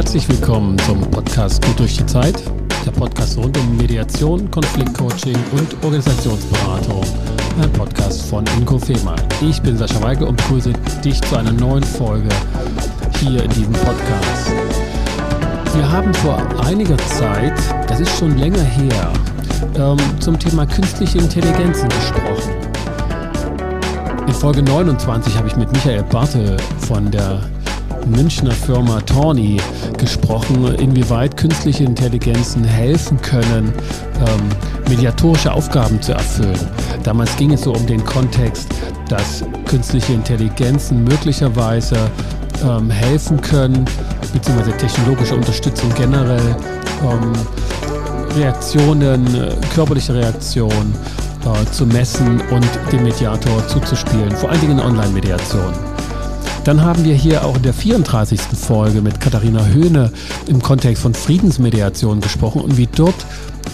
Herzlich willkommen zum Podcast Gut durch die Zeit, der Podcast rund um Mediation, Konfliktcoaching und Organisationsberatung. Ein Podcast von Inko Fehmarn. Ich bin Sascha Weigel und begrüße dich zu einer neuen Folge hier in diesem Podcast. Wir haben vor einiger Zeit, das ist schon länger her, ähm, zum Thema künstliche Intelligenzen gesprochen. In Folge 29 habe ich mit Michael Bartel von der Münchner Firma Tawny gesprochen, inwieweit künstliche Intelligenzen helfen können, ähm, mediatorische Aufgaben zu erfüllen. Damals ging es so um den Kontext, dass künstliche Intelligenzen möglicherweise ähm, helfen können, beziehungsweise technologische Unterstützung generell, ähm, Reaktionen, körperliche Reaktionen äh, zu messen und dem Mediator zuzuspielen, vor allen Dingen Online-Mediation. Dann haben wir hier auch in der 34. Folge mit Katharina Höhne im Kontext von Friedensmediation gesprochen und wie dort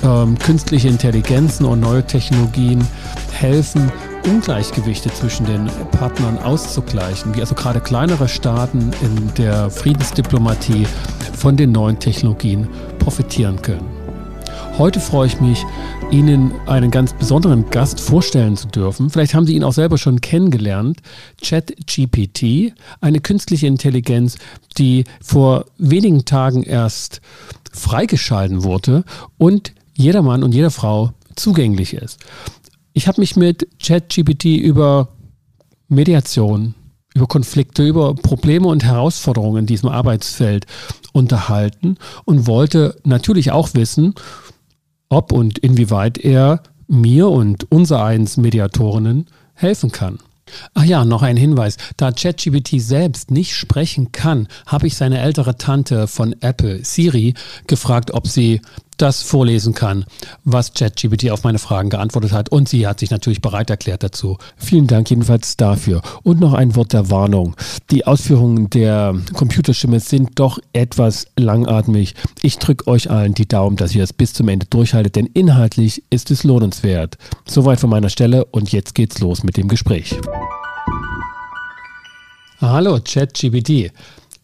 ähm, künstliche Intelligenzen und neue Technologien helfen, Ungleichgewichte zwischen den Partnern auszugleichen, wie also gerade kleinere Staaten in der Friedensdiplomatie von den neuen Technologien profitieren können. Heute freue ich mich, Ihnen einen ganz besonderen Gast vorstellen zu dürfen. Vielleicht haben Sie ihn auch selber schon kennengelernt. ChatGPT, eine künstliche Intelligenz, die vor wenigen Tagen erst freigeschalten wurde und jedermann und jeder Frau zugänglich ist. Ich habe mich mit ChatGPT über Mediation, über Konflikte, über Probleme und Herausforderungen in diesem Arbeitsfeld unterhalten und wollte natürlich auch wissen, ob und inwieweit er mir und unser eins Mediatorinnen helfen kann. Ach ja, noch ein Hinweis. Da ChatGPT selbst nicht sprechen kann, habe ich seine ältere Tante von Apple, Siri, gefragt, ob sie das vorlesen kann, was ChatGPT auf meine Fragen geantwortet hat. Und sie hat sich natürlich bereit erklärt dazu. Vielen Dank jedenfalls dafür. Und noch ein Wort der Warnung. Die Ausführungen der Computerstimme sind doch etwas langatmig. Ich drücke euch allen die Daumen, dass ihr es bis zum Ende durchhaltet, denn inhaltlich ist es lohnenswert. Soweit von meiner Stelle und jetzt geht's los mit dem Gespräch. Hallo, ChatGPT.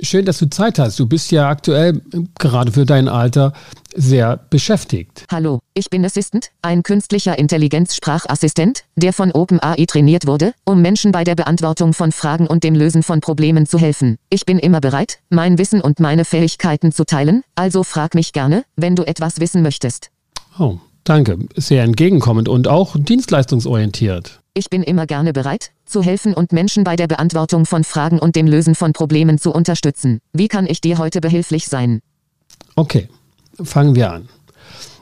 Schön, dass du Zeit hast. Du bist ja aktuell gerade für dein Alter sehr beschäftigt. Hallo, ich bin Assistant, ein künstlicher Intelligenzsprachassistent, der von OpenAI trainiert wurde, um Menschen bei der Beantwortung von Fragen und dem Lösen von Problemen zu helfen. Ich bin immer bereit, mein Wissen und meine Fähigkeiten zu teilen, also frag mich gerne, wenn du etwas wissen möchtest. Oh, danke. Sehr entgegenkommend und auch dienstleistungsorientiert. Ich bin immer gerne bereit, zu helfen und Menschen bei der Beantwortung von Fragen und dem Lösen von Problemen zu unterstützen. Wie kann ich dir heute behilflich sein? Okay, fangen wir an.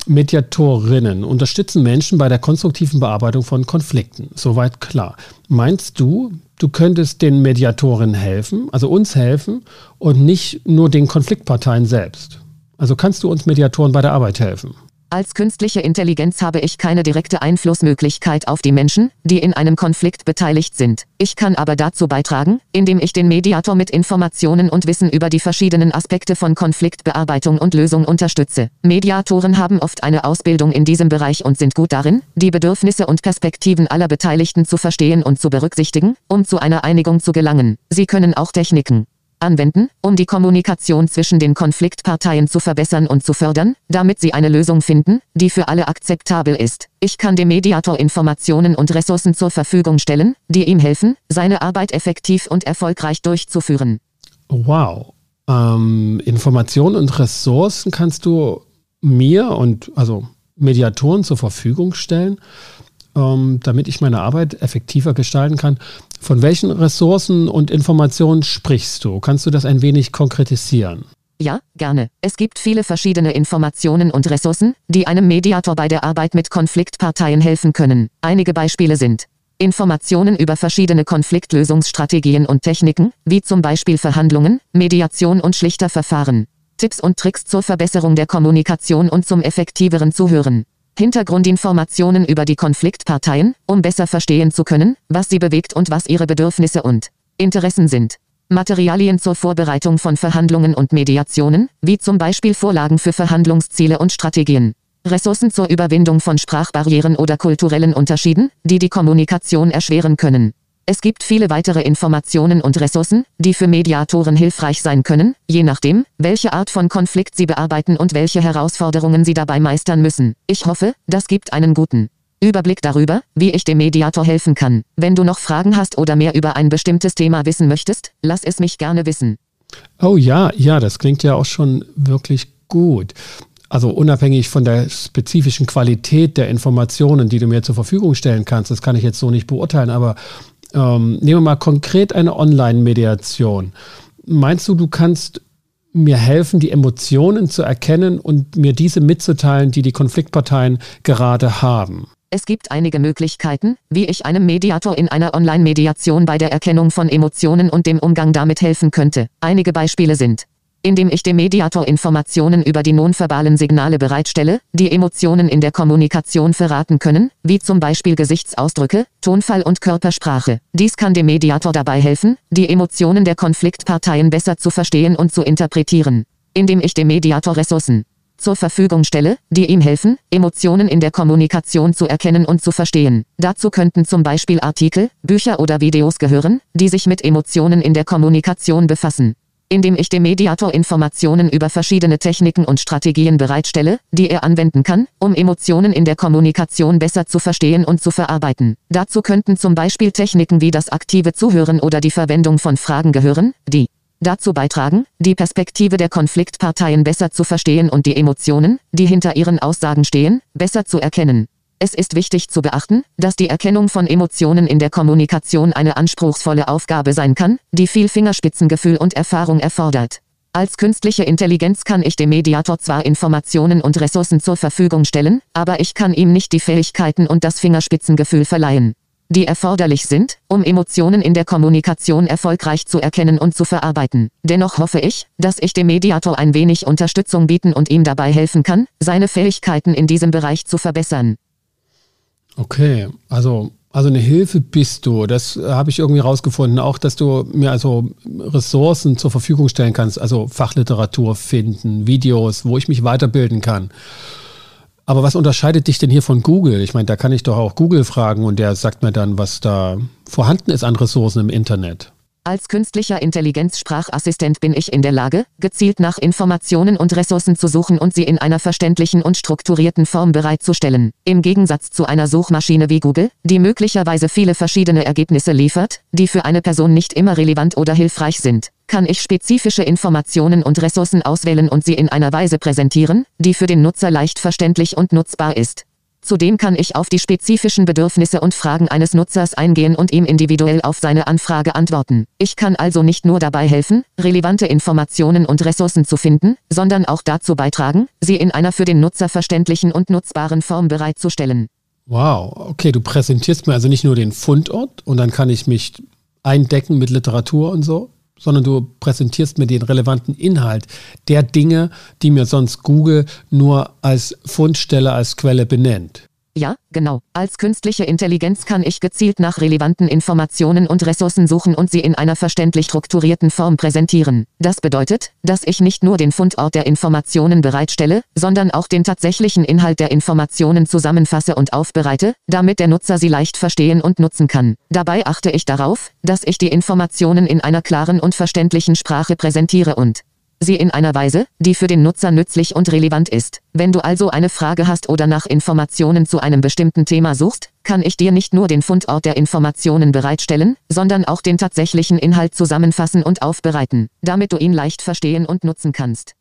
Mediatorinnen unterstützen Menschen bei der konstruktiven Bearbeitung von Konflikten. Soweit klar. Meinst du, du könntest den Mediatorinnen helfen, also uns helfen und nicht nur den Konfliktparteien selbst? Also kannst du uns Mediatoren bei der Arbeit helfen? Als künstliche Intelligenz habe ich keine direkte Einflussmöglichkeit auf die Menschen, die in einem Konflikt beteiligt sind. Ich kann aber dazu beitragen, indem ich den Mediator mit Informationen und Wissen über die verschiedenen Aspekte von Konfliktbearbeitung und Lösung unterstütze. Mediatoren haben oft eine Ausbildung in diesem Bereich und sind gut darin, die Bedürfnisse und Perspektiven aller Beteiligten zu verstehen und zu berücksichtigen, um zu einer Einigung zu gelangen. Sie können auch Techniken, anwenden, um die Kommunikation zwischen den Konfliktparteien zu verbessern und zu fördern, damit sie eine Lösung finden, die für alle akzeptabel ist. Ich kann dem Mediator Informationen und Ressourcen zur Verfügung stellen, die ihm helfen, seine Arbeit effektiv und erfolgreich durchzuführen. Wow. Ähm, Informationen und Ressourcen kannst du mir und also Mediatoren zur Verfügung stellen, ähm, damit ich meine Arbeit effektiver gestalten kann. Von welchen Ressourcen und Informationen sprichst du? Kannst du das ein wenig konkretisieren? Ja, gerne. Es gibt viele verschiedene Informationen und Ressourcen, die einem Mediator bei der Arbeit mit Konfliktparteien helfen können. Einige Beispiele sind Informationen über verschiedene Konfliktlösungsstrategien und Techniken, wie zum Beispiel Verhandlungen, Mediation und schlichter Verfahren. Tipps und Tricks zur Verbesserung der Kommunikation und zum effektiveren Zuhören. Hintergrundinformationen über die Konfliktparteien, um besser verstehen zu können, was sie bewegt und was ihre Bedürfnisse und Interessen sind. Materialien zur Vorbereitung von Verhandlungen und Mediationen, wie zum Beispiel Vorlagen für Verhandlungsziele und Strategien. Ressourcen zur Überwindung von Sprachbarrieren oder kulturellen Unterschieden, die die Kommunikation erschweren können. Es gibt viele weitere Informationen und Ressourcen, die für Mediatoren hilfreich sein können, je nachdem, welche Art von Konflikt sie bearbeiten und welche Herausforderungen sie dabei meistern müssen. Ich hoffe, das gibt einen guten Überblick darüber, wie ich dem Mediator helfen kann. Wenn du noch Fragen hast oder mehr über ein bestimmtes Thema wissen möchtest, lass es mich gerne wissen. Oh ja, ja, das klingt ja auch schon wirklich gut. Also unabhängig von der spezifischen Qualität der Informationen, die du mir zur Verfügung stellen kannst, das kann ich jetzt so nicht beurteilen, aber ähm, nehmen wir mal konkret eine Online-Mediation. Meinst du, du kannst mir helfen, die Emotionen zu erkennen und mir diese mitzuteilen, die die Konfliktparteien gerade haben? Es gibt einige Möglichkeiten, wie ich einem Mediator in einer Online-Mediation bei der Erkennung von Emotionen und dem Umgang damit helfen könnte. Einige Beispiele sind indem ich dem Mediator Informationen über die nonverbalen Signale bereitstelle, die Emotionen in der Kommunikation verraten können, wie zum Beispiel Gesichtsausdrücke, Tonfall und Körpersprache. Dies kann dem Mediator dabei helfen, die Emotionen der Konfliktparteien besser zu verstehen und zu interpretieren. Indem ich dem Mediator Ressourcen zur Verfügung stelle, die ihm helfen, Emotionen in der Kommunikation zu erkennen und zu verstehen. Dazu könnten zum Beispiel Artikel, Bücher oder Videos gehören, die sich mit Emotionen in der Kommunikation befassen. Indem ich dem Mediator Informationen über verschiedene Techniken und Strategien bereitstelle, die er anwenden kann, um Emotionen in der Kommunikation besser zu verstehen und zu verarbeiten. Dazu könnten zum Beispiel Techniken wie das aktive Zuhören oder die Verwendung von Fragen gehören, die dazu beitragen, die Perspektive der Konfliktparteien besser zu verstehen und die Emotionen, die hinter ihren Aussagen stehen, besser zu erkennen. Es ist wichtig zu beachten, dass die Erkennung von Emotionen in der Kommunikation eine anspruchsvolle Aufgabe sein kann, die viel Fingerspitzengefühl und Erfahrung erfordert. Als künstliche Intelligenz kann ich dem Mediator zwar Informationen und Ressourcen zur Verfügung stellen, aber ich kann ihm nicht die Fähigkeiten und das Fingerspitzengefühl verleihen die erforderlich sind, um Emotionen in der Kommunikation erfolgreich zu erkennen und zu verarbeiten. Dennoch hoffe ich, dass ich dem Mediator ein wenig Unterstützung bieten und ihm dabei helfen kann, seine Fähigkeiten in diesem Bereich zu verbessern. Okay, also also eine Hilfe bist du. Das habe ich irgendwie rausgefunden. Auch, dass du mir also Ressourcen zur Verfügung stellen kannst, also Fachliteratur finden, Videos, wo ich mich weiterbilden kann. Aber was unterscheidet dich denn hier von Google? Ich meine, da kann ich doch auch Google fragen und der sagt mir dann, was da vorhanden ist an Ressourcen im Internet. Als künstlicher Intelligenzsprachassistent bin ich in der Lage, gezielt nach Informationen und Ressourcen zu suchen und sie in einer verständlichen und strukturierten Form bereitzustellen. Im Gegensatz zu einer Suchmaschine wie Google, die möglicherweise viele verschiedene Ergebnisse liefert, die für eine Person nicht immer relevant oder hilfreich sind kann ich spezifische Informationen und Ressourcen auswählen und sie in einer Weise präsentieren, die für den Nutzer leicht verständlich und nutzbar ist. Zudem kann ich auf die spezifischen Bedürfnisse und Fragen eines Nutzers eingehen und ihm individuell auf seine Anfrage antworten. Ich kann also nicht nur dabei helfen, relevante Informationen und Ressourcen zu finden, sondern auch dazu beitragen, sie in einer für den Nutzer verständlichen und nutzbaren Form bereitzustellen. Wow, okay, du präsentierst mir also nicht nur den Fundort und dann kann ich mich eindecken mit Literatur und so, sondern du präsentierst mir den relevanten Inhalt der Dinge, die mir sonst Google nur als Fundstelle, als Quelle benennt. Ja, genau. Als künstliche Intelligenz kann ich gezielt nach relevanten Informationen und Ressourcen suchen und sie in einer verständlich strukturierten Form präsentieren. Das bedeutet, dass ich nicht nur den Fundort der Informationen bereitstelle, sondern auch den tatsächlichen Inhalt der Informationen zusammenfasse und aufbereite, damit der Nutzer sie leicht verstehen und nutzen kann. Dabei achte ich darauf, dass ich die Informationen in einer klaren und verständlichen Sprache präsentiere und sie in einer Weise, die für den Nutzer nützlich und relevant ist. Wenn du also eine Frage hast oder nach Informationen zu einem bestimmten Thema suchst, kann ich dir nicht nur den Fundort der Informationen bereitstellen, sondern auch den tatsächlichen Inhalt zusammenfassen und aufbereiten, damit du ihn leicht verstehen und nutzen kannst.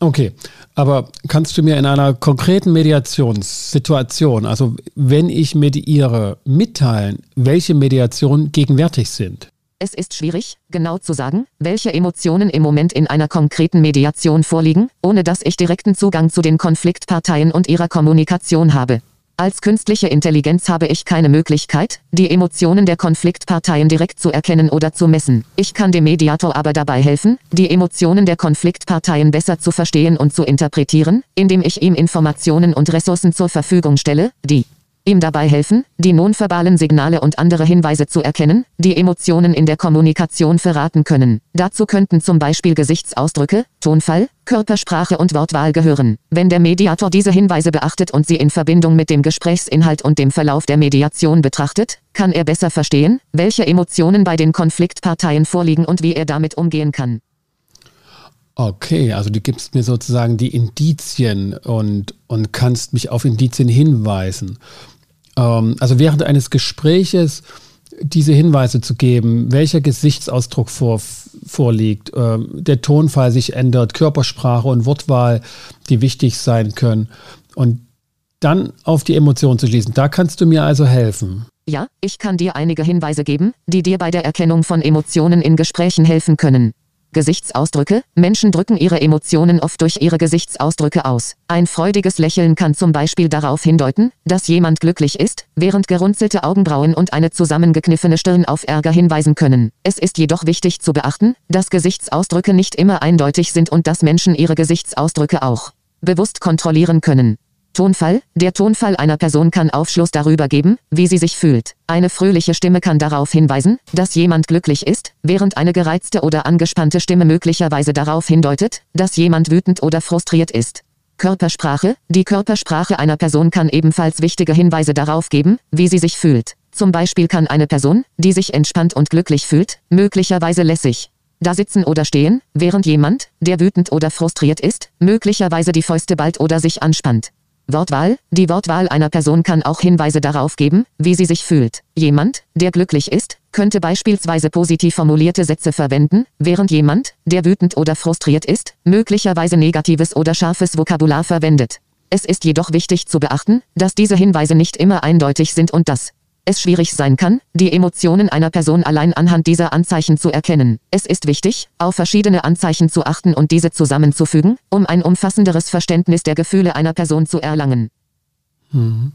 Okay, aber kannst du mir in einer konkreten Mediationssituation, also wenn ich mediiere, mitteilen, welche Mediationen gegenwärtig sind? Es ist schwierig, genau zu sagen, welche Emotionen im Moment in einer konkreten Mediation vorliegen, ohne dass ich direkten Zugang zu den Konfliktparteien und ihrer Kommunikation habe. Als künstliche Intelligenz habe ich keine Möglichkeit, die Emotionen der Konfliktparteien direkt zu erkennen oder zu messen. Ich kann dem Mediator aber dabei helfen, die Emotionen der Konfliktparteien besser zu verstehen und zu interpretieren, indem ich ihm Informationen und Ressourcen zur Verfügung stelle, die ihm dabei helfen, die nonverbalen Signale und andere Hinweise zu erkennen, die Emotionen in der Kommunikation verraten können. Dazu könnten zum Beispiel Gesichtsausdrücke, Tonfall, Körpersprache und Wortwahl gehören. Wenn der Mediator diese Hinweise beachtet und sie in Verbindung mit dem Gesprächsinhalt und dem Verlauf der Mediation betrachtet, kann er besser verstehen, welche Emotionen bei den Konfliktparteien vorliegen und wie er damit umgehen kann. Okay, also du gibst mir sozusagen die Indizien und, und kannst mich auf Indizien hinweisen. Ähm, also während eines Gespräches diese Hinweise zu geben, welcher Gesichtsausdruck vor, vorliegt, ähm, der Tonfall sich ändert, Körpersprache und Wortwahl, die wichtig sein können. Und dann auf die Emotionen zu schließen. Da kannst du mir also helfen. Ja, ich kann dir einige Hinweise geben, die dir bei der Erkennung von Emotionen in Gesprächen helfen können. Gesichtsausdrücke. Menschen drücken ihre Emotionen oft durch ihre Gesichtsausdrücke aus. Ein freudiges Lächeln kann zum Beispiel darauf hindeuten, dass jemand glücklich ist, während gerunzelte Augenbrauen und eine zusammengekniffene Stirn auf Ärger hinweisen können. Es ist jedoch wichtig zu beachten, dass Gesichtsausdrücke nicht immer eindeutig sind und dass Menschen ihre Gesichtsausdrücke auch bewusst kontrollieren können. Tonfall. Der Tonfall einer Person kann Aufschluss darüber geben, wie sie sich fühlt. Eine fröhliche Stimme kann darauf hinweisen, dass jemand glücklich ist, während eine gereizte oder angespannte Stimme möglicherweise darauf hindeutet, dass jemand wütend oder frustriert ist. Körpersprache. Die Körpersprache einer Person kann ebenfalls wichtige Hinweise darauf geben, wie sie sich fühlt. Zum Beispiel kann eine Person, die sich entspannt und glücklich fühlt, möglicherweise lässig da sitzen oder stehen, während jemand, der wütend oder frustriert ist, möglicherweise die Fäuste ballt oder sich anspannt. Wortwahl. Die Wortwahl einer Person kann auch Hinweise darauf geben, wie sie sich fühlt. Jemand, der glücklich ist, könnte beispielsweise positiv formulierte Sätze verwenden, während jemand, der wütend oder frustriert ist, möglicherweise negatives oder scharfes Vokabular verwendet. Es ist jedoch wichtig zu beachten, dass diese Hinweise nicht immer eindeutig sind und dass es schwierig sein kann, die Emotionen einer Person allein anhand dieser Anzeichen zu erkennen. Es ist wichtig, auf verschiedene Anzeichen zu achten und diese zusammenzufügen, um ein umfassenderes Verständnis der Gefühle einer Person zu erlangen. Mhm.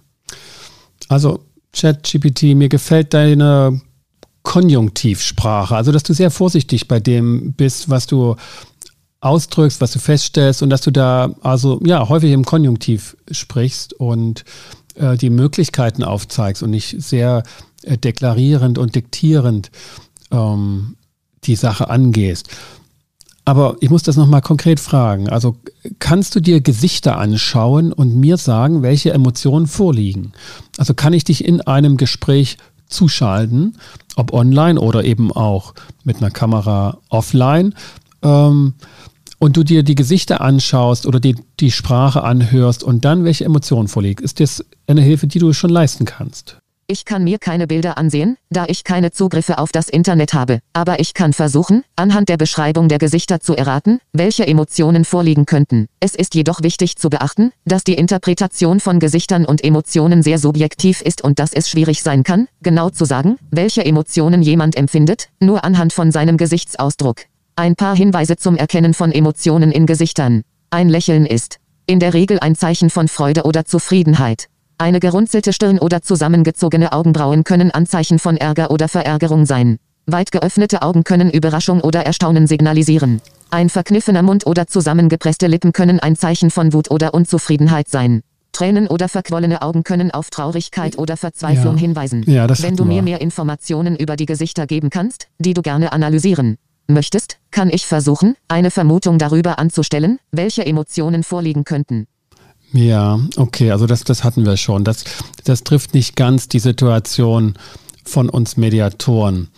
Also, ChatGPT, mir gefällt deine Konjunktivsprache, also dass du sehr vorsichtig bei dem bist, was du ausdrückst, was du feststellst und dass du da also ja häufig im Konjunktiv sprichst und äh, die Möglichkeiten aufzeigst und nicht sehr äh, deklarierend und diktierend ähm, die Sache angehst. Aber ich muss das nochmal konkret fragen. Also kannst du dir Gesichter anschauen und mir sagen, welche Emotionen vorliegen? Also kann ich dich in einem Gespräch zuschalten, ob online oder eben auch mit einer Kamera offline? Ähm, und du dir die Gesichter anschaust oder die, die Sprache anhörst und dann welche Emotionen vorliegt, ist das eine Hilfe, die du schon leisten kannst. Ich kann mir keine Bilder ansehen, da ich keine Zugriffe auf das Internet habe, aber ich kann versuchen, anhand der Beschreibung der Gesichter zu erraten, welche Emotionen vorliegen könnten. Es ist jedoch wichtig zu beachten, dass die Interpretation von Gesichtern und Emotionen sehr subjektiv ist und dass es schwierig sein kann, genau zu sagen, welche Emotionen jemand empfindet, nur anhand von seinem Gesichtsausdruck. Ein paar Hinweise zum Erkennen von Emotionen in Gesichtern. Ein Lächeln ist in der Regel ein Zeichen von Freude oder Zufriedenheit. Eine gerunzelte Stirn oder zusammengezogene Augenbrauen können Anzeichen von Ärger oder Verärgerung sein. Weit geöffnete Augen können Überraschung oder Erstaunen signalisieren. Ein verkniffener Mund oder zusammengepresste Lippen können ein Zeichen von Wut oder Unzufriedenheit sein. Tränen oder verquollene Augen können auf Traurigkeit oder Verzweiflung ja. hinweisen. Ja, Wenn du mir mehr Informationen über die Gesichter geben kannst, die du gerne analysieren möchtest, kann ich versuchen, eine Vermutung darüber anzustellen, welche Emotionen vorliegen könnten. Ja, okay, also das, das hatten wir schon. Das, das trifft nicht ganz die Situation von uns Mediatoren.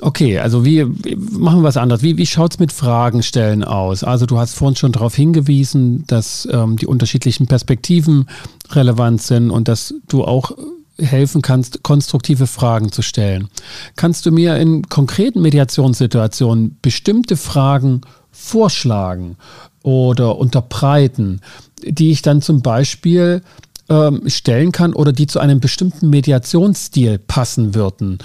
Okay, also wie, machen wir was anderes? Wie, wie schaut es mit Fragen stellen aus? Also du hast vorhin schon darauf hingewiesen, dass ähm, die unterschiedlichen Perspektiven relevant sind und dass du auch helfen kannst, konstruktive Fragen zu stellen. Kannst du mir in konkreten Mediationssituationen bestimmte Fragen vorschlagen oder unterbreiten, die ich dann zum Beispiel ähm, stellen kann oder die zu einem bestimmten Mediationsstil passen würden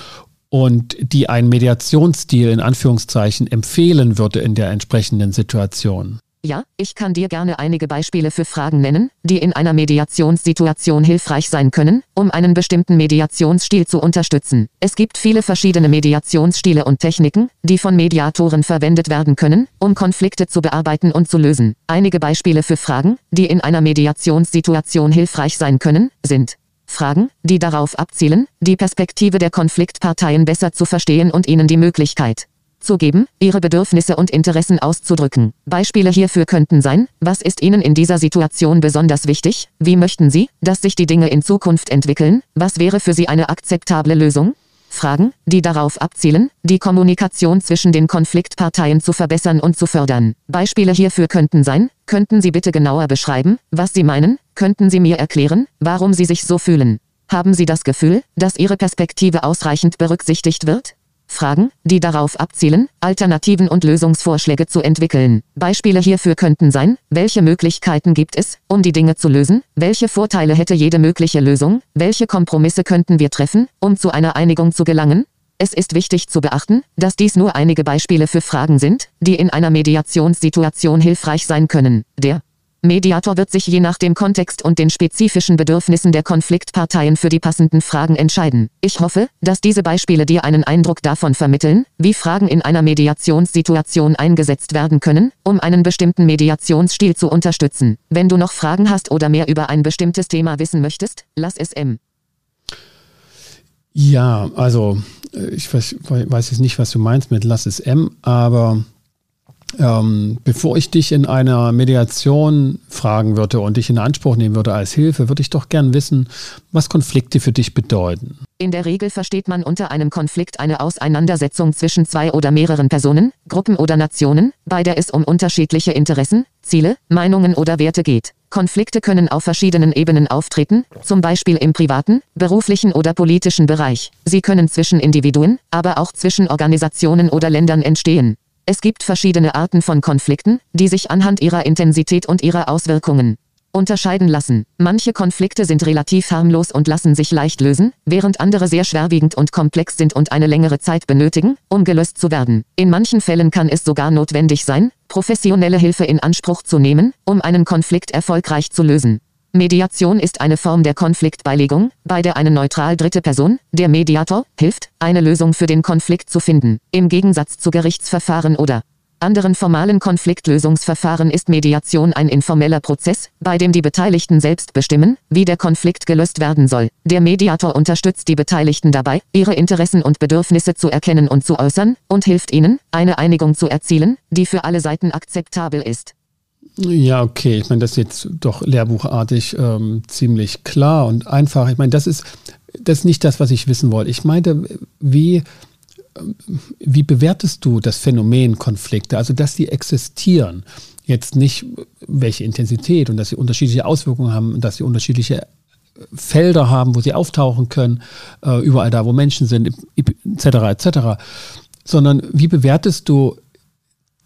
und die ein Mediationsstil in Anführungszeichen empfehlen würde in der entsprechenden Situation? Ja, ich kann dir gerne einige Beispiele für Fragen nennen, die in einer Mediationssituation hilfreich sein können, um einen bestimmten Mediationsstil zu unterstützen. Es gibt viele verschiedene Mediationsstile und Techniken, die von Mediatoren verwendet werden können, um Konflikte zu bearbeiten und zu lösen. Einige Beispiele für Fragen, die in einer Mediationssituation hilfreich sein können, sind Fragen, die darauf abzielen, die Perspektive der Konfliktparteien besser zu verstehen und ihnen die Möglichkeit zu geben, ihre Bedürfnisse und Interessen auszudrücken. Beispiele hierfür könnten sein, was ist Ihnen in dieser Situation besonders wichtig, wie möchten Sie, dass sich die Dinge in Zukunft entwickeln, was wäre für Sie eine akzeptable Lösung? Fragen, die darauf abzielen, die Kommunikation zwischen den Konfliktparteien zu verbessern und zu fördern. Beispiele hierfür könnten sein, könnten Sie bitte genauer beschreiben, was Sie meinen, könnten Sie mir erklären, warum Sie sich so fühlen. Haben Sie das Gefühl, dass Ihre Perspektive ausreichend berücksichtigt wird? Fragen, die darauf abzielen, Alternativen und Lösungsvorschläge zu entwickeln. Beispiele hierfür könnten sein, welche Möglichkeiten gibt es, um die Dinge zu lösen, welche Vorteile hätte jede mögliche Lösung, welche Kompromisse könnten wir treffen, um zu einer Einigung zu gelangen. Es ist wichtig zu beachten, dass dies nur einige Beispiele für Fragen sind, die in einer Mediationssituation hilfreich sein können. Der Mediator wird sich je nach dem Kontext und den spezifischen Bedürfnissen der Konfliktparteien für die passenden Fragen entscheiden. Ich hoffe, dass diese Beispiele dir einen Eindruck davon vermitteln, wie Fragen in einer Mediationssituation eingesetzt werden können, um einen bestimmten Mediationsstil zu unterstützen. Wenn du noch Fragen hast oder mehr über ein bestimmtes Thema wissen möchtest, lass es M. Ja, also äh, ich weiß, weiß jetzt nicht, was du meinst mit lass es M, aber ähm, bevor ich dich in einer Mediation fragen würde und dich in Anspruch nehmen würde als Hilfe, würde ich doch gern wissen, was Konflikte für dich bedeuten. In der Regel versteht man unter einem Konflikt eine Auseinandersetzung zwischen zwei oder mehreren Personen, Gruppen oder Nationen, bei der es um unterschiedliche Interessen, Ziele, Meinungen oder Werte geht. Konflikte können auf verschiedenen Ebenen auftreten, zum Beispiel im privaten, beruflichen oder politischen Bereich. Sie können zwischen Individuen, aber auch zwischen Organisationen oder Ländern entstehen. Es gibt verschiedene Arten von Konflikten, die sich anhand ihrer Intensität und ihrer Auswirkungen unterscheiden lassen. Manche Konflikte sind relativ harmlos und lassen sich leicht lösen, während andere sehr schwerwiegend und komplex sind und eine längere Zeit benötigen, um gelöst zu werden. In manchen Fällen kann es sogar notwendig sein, professionelle Hilfe in Anspruch zu nehmen, um einen Konflikt erfolgreich zu lösen. Mediation ist eine Form der Konfliktbeilegung, bei der eine neutral dritte Person, der Mediator, hilft, eine Lösung für den Konflikt zu finden. Im Gegensatz zu Gerichtsverfahren oder anderen formalen Konfliktlösungsverfahren ist Mediation ein informeller Prozess, bei dem die Beteiligten selbst bestimmen, wie der Konflikt gelöst werden soll. Der Mediator unterstützt die Beteiligten dabei, ihre Interessen und Bedürfnisse zu erkennen und zu äußern, und hilft ihnen, eine Einigung zu erzielen, die für alle Seiten akzeptabel ist. Ja, okay. Ich meine, das ist jetzt doch lehrbuchartig ähm, ziemlich klar und einfach. Ich meine, das ist, das ist nicht das, was ich wissen wollte. Ich meinte, wie, wie bewertest du das Phänomen Konflikte? Also, dass die existieren. Jetzt nicht, welche Intensität und dass sie unterschiedliche Auswirkungen haben, dass sie unterschiedliche Felder haben, wo sie auftauchen können, äh, überall da, wo Menschen sind, etc., etc., sondern wie bewertest du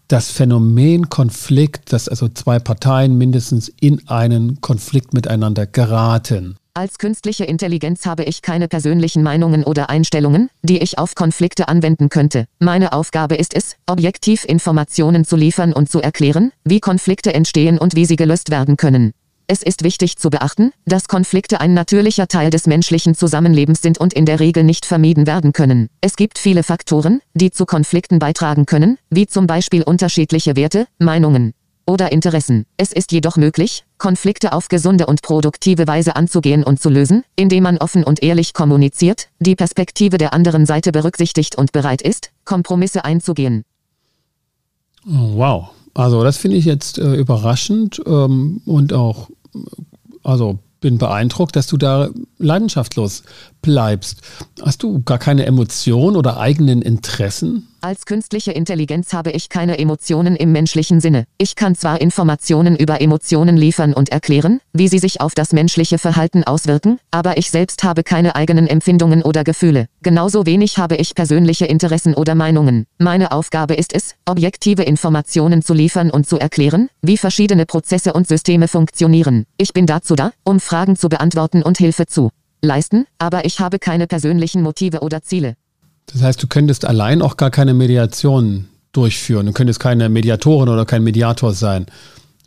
das Phänomen Konflikt, dass also zwei Parteien mindestens in einen Konflikt miteinander geraten. Als künstliche Intelligenz habe ich keine persönlichen Meinungen oder Einstellungen, die ich auf Konflikte anwenden könnte. Meine Aufgabe ist es, objektiv Informationen zu liefern und zu erklären, wie Konflikte entstehen und wie sie gelöst werden können. Es ist wichtig zu beachten, dass Konflikte ein natürlicher Teil des menschlichen Zusammenlebens sind und in der Regel nicht vermieden werden können. Es gibt viele Faktoren, die zu Konflikten beitragen können, wie zum Beispiel unterschiedliche Werte, Meinungen oder Interessen. Es ist jedoch möglich, Konflikte auf gesunde und produktive Weise anzugehen und zu lösen, indem man offen und ehrlich kommuniziert, die Perspektive der anderen Seite berücksichtigt und bereit ist, Kompromisse einzugehen. Oh, wow. Also das finde ich jetzt äh, überraschend ähm, und auch also bin beeindruckt, dass du da leidenschaftlos bleibst. Hast du gar keine Emotionen oder eigenen Interessen? Als künstliche Intelligenz habe ich keine Emotionen im menschlichen Sinne. Ich kann zwar Informationen über Emotionen liefern und erklären, wie sie sich auf das menschliche Verhalten auswirken, aber ich selbst habe keine eigenen Empfindungen oder Gefühle. Genauso wenig habe ich persönliche Interessen oder Meinungen. Meine Aufgabe ist es, objektive Informationen zu liefern und zu erklären, wie verschiedene Prozesse und Systeme funktionieren. Ich bin dazu da, um Fragen zu beantworten und Hilfe zu leisten, aber ich habe keine persönlichen Motive oder Ziele. Das heißt, du könntest allein auch gar keine Mediation durchführen. Du könntest keine Mediatorin oder kein Mediator sein.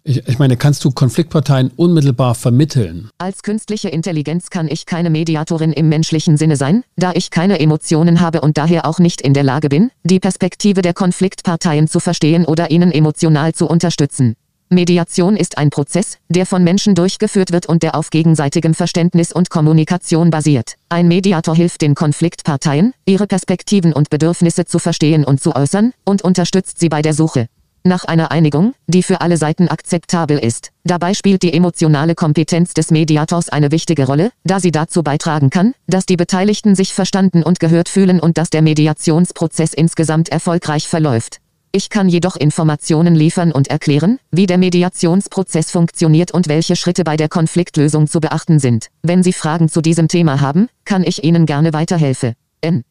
Ich, ich, meine, kannst du Konfliktparteien unmittelbar vermitteln? Als künstliche Intelligenz kann ich keine Mediatorin im menschlichen Sinne sein, da ich keine Emotionen habe und daher auch nicht in der Lage bin, die Perspektive der Konfliktparteien zu verstehen oder ihnen emotional zu unterstützen. Mediation ist ein Prozess, der von Menschen durchgeführt wird und der auf gegenseitigem Verständnis und Kommunikation basiert. Ein Mediator hilft den Konfliktparteien, ihre Perspektiven und Bedürfnisse zu verstehen und zu äußern, und unterstützt sie bei der Suche nach einer Einigung, die für alle Seiten akzeptabel ist. Dabei spielt die emotionale Kompetenz des Mediators eine wichtige Rolle, da sie dazu beitragen kann, dass die Beteiligten sich verstanden und gehört fühlen und dass der Mediationsprozess insgesamt erfolgreich verläuft. Ich kann jedoch Informationen liefern und erklären, wie der Mediationsprozess funktioniert und welche Schritte bei der Konfliktlösung zu beachten sind. Wenn Sie Fragen zu diesem Thema haben, kann ich Ihnen gerne weiterhelfen. N.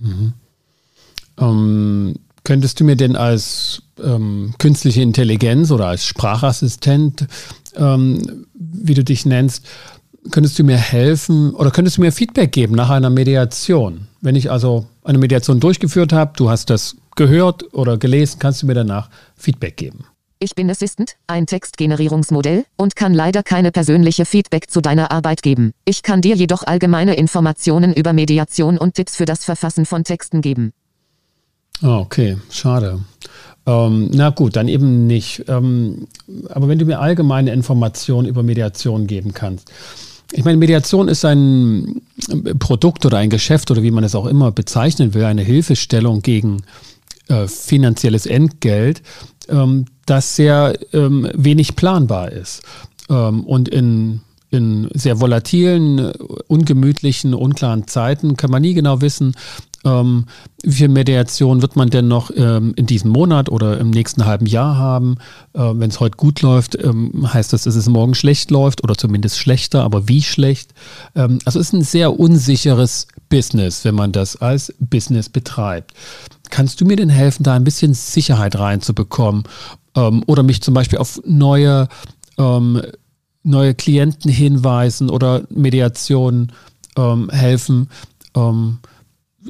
Mhm. Um, könntest du mir denn als ähm, künstliche Intelligenz oder als Sprachassistent, ähm, wie du dich nennst, könntest du mir helfen oder könntest du mir Feedback geben nach einer Mediation? Wenn ich also eine Mediation durchgeführt habe, du hast das gehört oder gelesen, kannst du mir danach Feedback geben. Ich bin Assistant, ein Textgenerierungsmodell, und kann leider keine persönliche Feedback zu deiner Arbeit geben. Ich kann dir jedoch allgemeine Informationen über Mediation und Tipps für das Verfassen von Texten geben. Ah, okay, schade. Ähm, na gut, dann eben nicht. Ähm, aber wenn du mir allgemeine Informationen über Mediation geben kannst. Ich meine, Mediation ist ein Produkt oder ein Geschäft oder wie man es auch immer bezeichnen will, eine Hilfestellung gegen äh, finanzielles Entgelt, ähm, das sehr ähm, wenig planbar ist ähm, und in in sehr volatilen, ungemütlichen, unklaren Zeiten kann man nie genau wissen, ähm, wie viel Mediation wird man denn noch ähm, in diesem Monat oder im nächsten halben Jahr haben? Äh, Wenn es heute gut läuft, ähm, heißt das, dass es morgen schlecht läuft oder zumindest schlechter, aber wie schlecht? Ähm, also es ist ein sehr unsicheres Business, wenn man das als Business betreibt. Kannst du mir denn helfen, da ein bisschen Sicherheit reinzubekommen ähm, oder mich zum Beispiel auf neue, ähm, neue Klienten hinweisen oder Mediationen helfen?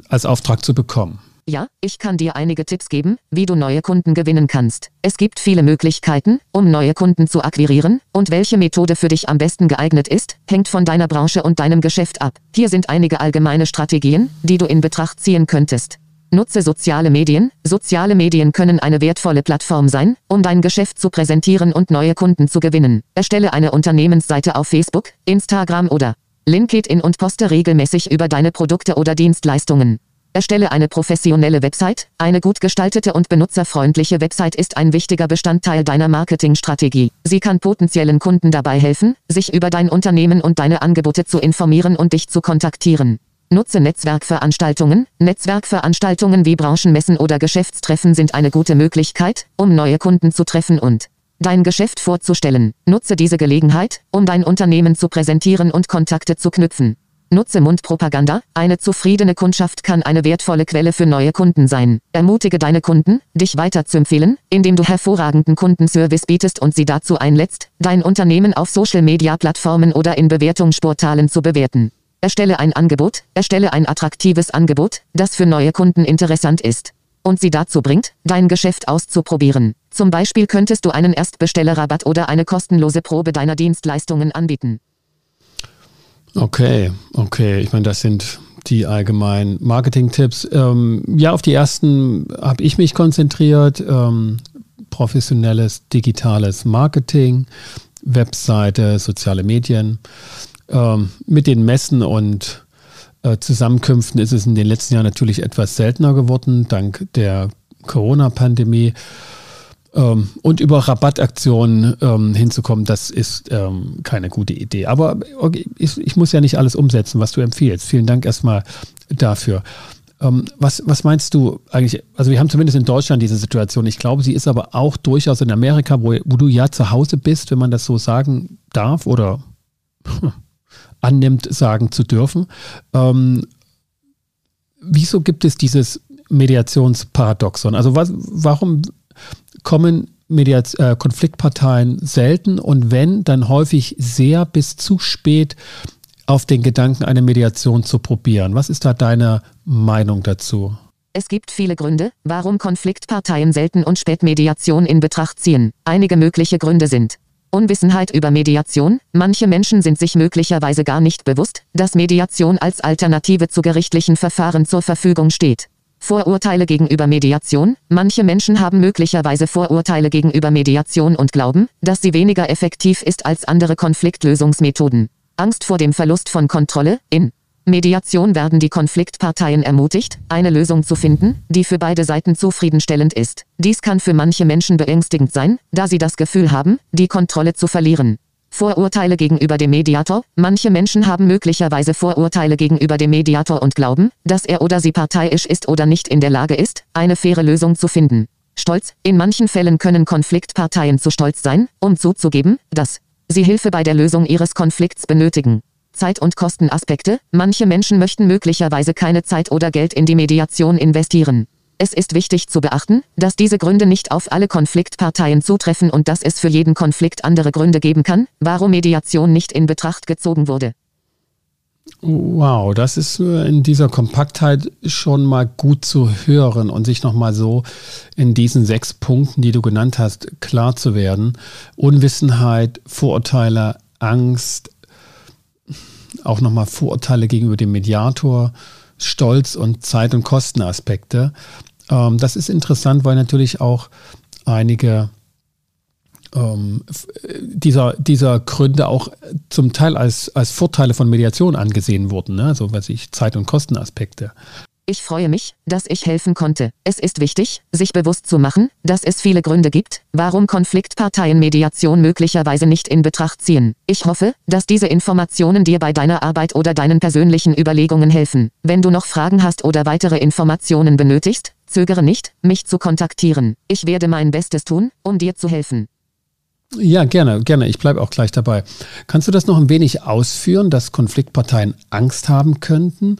Als Auftrag zu bekommen. Ja, ich kann dir einige Tipps geben, wie du neue Kunden gewinnen kannst. Es gibt viele Möglichkeiten, um neue Kunden zu akquirieren, und welche Methode für dich am besten geeignet ist, hängt von deiner Branche und deinem Geschäft ab. Hier sind einige allgemeine Strategien, die du in Betracht ziehen könntest. Nutze soziale Medien. Soziale Medien können eine wertvolle Plattform sein, um dein Geschäft zu präsentieren und neue Kunden zu gewinnen. Erstelle eine Unternehmensseite auf Facebook, Instagram oder LinkedIn und poste regelmäßig über deine Produkte oder Dienstleistungen. Erstelle eine professionelle Website. Eine gut gestaltete und benutzerfreundliche Website ist ein wichtiger Bestandteil deiner Marketingstrategie. Sie kann potenziellen Kunden dabei helfen, sich über dein Unternehmen und deine Angebote zu informieren und dich zu kontaktieren. Nutze Netzwerkveranstaltungen. Netzwerkveranstaltungen wie Branchenmessen oder Geschäftstreffen sind eine gute Möglichkeit, um neue Kunden zu treffen und dein Geschäft vorzustellen. Nutze diese Gelegenheit, um dein Unternehmen zu präsentieren und Kontakte zu knüpfen. Nutze Mundpropaganda. Eine zufriedene Kundschaft kann eine wertvolle Quelle für neue Kunden sein. Ermutige deine Kunden, dich weiter zu empfehlen, indem du hervorragenden Kundenservice bietest und sie dazu einlädst, dein Unternehmen auf Social-Media-Plattformen oder in Bewertungsportalen zu bewerten. Erstelle ein Angebot. Erstelle ein attraktives Angebot, das für neue Kunden interessant ist und sie dazu bringt, dein Geschäft auszuprobieren. Zum Beispiel könntest du einen Erstbestellerrabatt oder eine kostenlose Probe deiner Dienstleistungen anbieten. Okay, okay. Ich meine, das sind die allgemeinen Marketing-Tipps. Ähm, ja, auf die ersten habe ich mich konzentriert. Ähm, professionelles digitales Marketing, Webseite, soziale Medien. Ähm, mit den Messen und äh, Zusammenkünften ist es in den letzten Jahren natürlich etwas seltener geworden, dank der Corona-Pandemie. Ähm, und über Rabattaktionen ähm, hinzukommen, das ist ähm, keine gute Idee. Aber okay, ich, ich, muss ja nicht alles umsetzen, was du empfiehlst. Vielen Dank erstmal dafür. Ähm, was, was meinst du eigentlich? Also wir haben zumindest in Deutschland diese Situation. Ich glaube, sie ist aber auch durchaus in Amerika, wo, wo du ja zu Hause bist, wenn man das so sagen darf oder annimmt, sagen zu dürfen. Ähm, wieso gibt es dieses Mediationsparadoxon? Also was, warum kommen Mediaz äh, Konfliktparteien selten und wenn, dann häufig sehr bis zu spät auf den Gedanken, eine Mediation zu probieren? Was ist da deine Meinung dazu? Es gibt viele Gründe, warum Konfliktparteien selten und spät Mediation in Betracht ziehen. Einige mögliche Gründe sind Unwissenheit über Mediation. Manche Menschen sind sich möglicherweise gar nicht bewusst, dass Mediation als Alternative zu gerichtlichen Verfahren zur Verfügung steht. Vorurteile gegenüber Mediation. Manche Menschen haben möglicherweise Vorurteile gegenüber Mediation und glauben, dass sie weniger effektiv ist als andere Konfliktlösungsmethoden. Angst vor dem Verlust von Kontrolle. In Mediation werden die Konfliktparteien ermutigt, eine Lösung zu finden, die für beide Seiten zufriedenstellend ist. Dies kann für manche Menschen beängstigend sein, da sie das Gefühl haben, die Kontrolle zu verlieren. Vorurteile gegenüber dem Mediator. Manche Menschen haben möglicherweise Vorurteile gegenüber dem Mediator und glauben, dass er oder sie parteiisch ist oder nicht in der Lage ist, eine faire Lösung zu finden. Stolz. In manchen Fällen können Konfliktparteien zu stolz sein, um zuzugeben, dass sie Hilfe bei der Lösung ihres Konflikts benötigen. Zeit- und Kostenaspekte. Manche Menschen möchten möglicherweise keine Zeit oder Geld in die Mediation investieren. Es ist wichtig zu beachten, dass diese Gründe nicht auf alle Konfliktparteien zutreffen und dass es für jeden Konflikt andere Gründe geben kann, warum Mediation nicht in Betracht gezogen wurde. Wow, das ist äh, in dieser Kompaktheit schon mal gut zu hören und sich nochmal so in diesen sechs Punkten, die du genannt hast, klar zu werden. Unwissenheit, Vorurteile, Angst, auch nochmal Vorurteile gegenüber dem Mediator, Stolz und Zeit- und Kostenaspekte. Ähm, das ist interessant, weil natürlich auch einige ähm, dieser, dieser Gründe auch zum Teil als, als Vorteile von Mediation angesehen wurden, ne? also was ich Zeit- und Kostenaspekte. Ich freue mich, dass ich helfen konnte. Es ist wichtig, sich bewusst zu machen, dass es viele Gründe gibt, warum Konfliktparteien Mediation möglicherweise nicht in Betracht ziehen. Ich hoffe, dass diese Informationen dir bei deiner Arbeit oder deinen persönlichen Überlegungen helfen. Wenn du noch Fragen hast oder weitere Informationen benötigst, zögere nicht, mich zu kontaktieren. Ich werde mein Bestes tun, um dir zu helfen. Ja, gerne, gerne. Ich bleibe auch gleich dabei. Kannst du das noch ein wenig ausführen, dass Konfliktparteien Angst haben könnten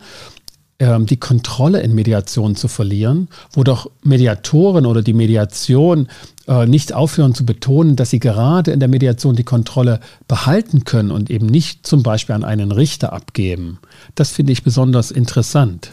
ähm, die Kontrolle in Mediation zu verlieren, wo doch Mediatoren oder die Mediation äh, nicht aufhören zu betonen, dass sie gerade in der Mediation die Kontrolle behalten können und eben nicht zum Beispiel an einen Richter abgeben. Das finde ich besonders interessant.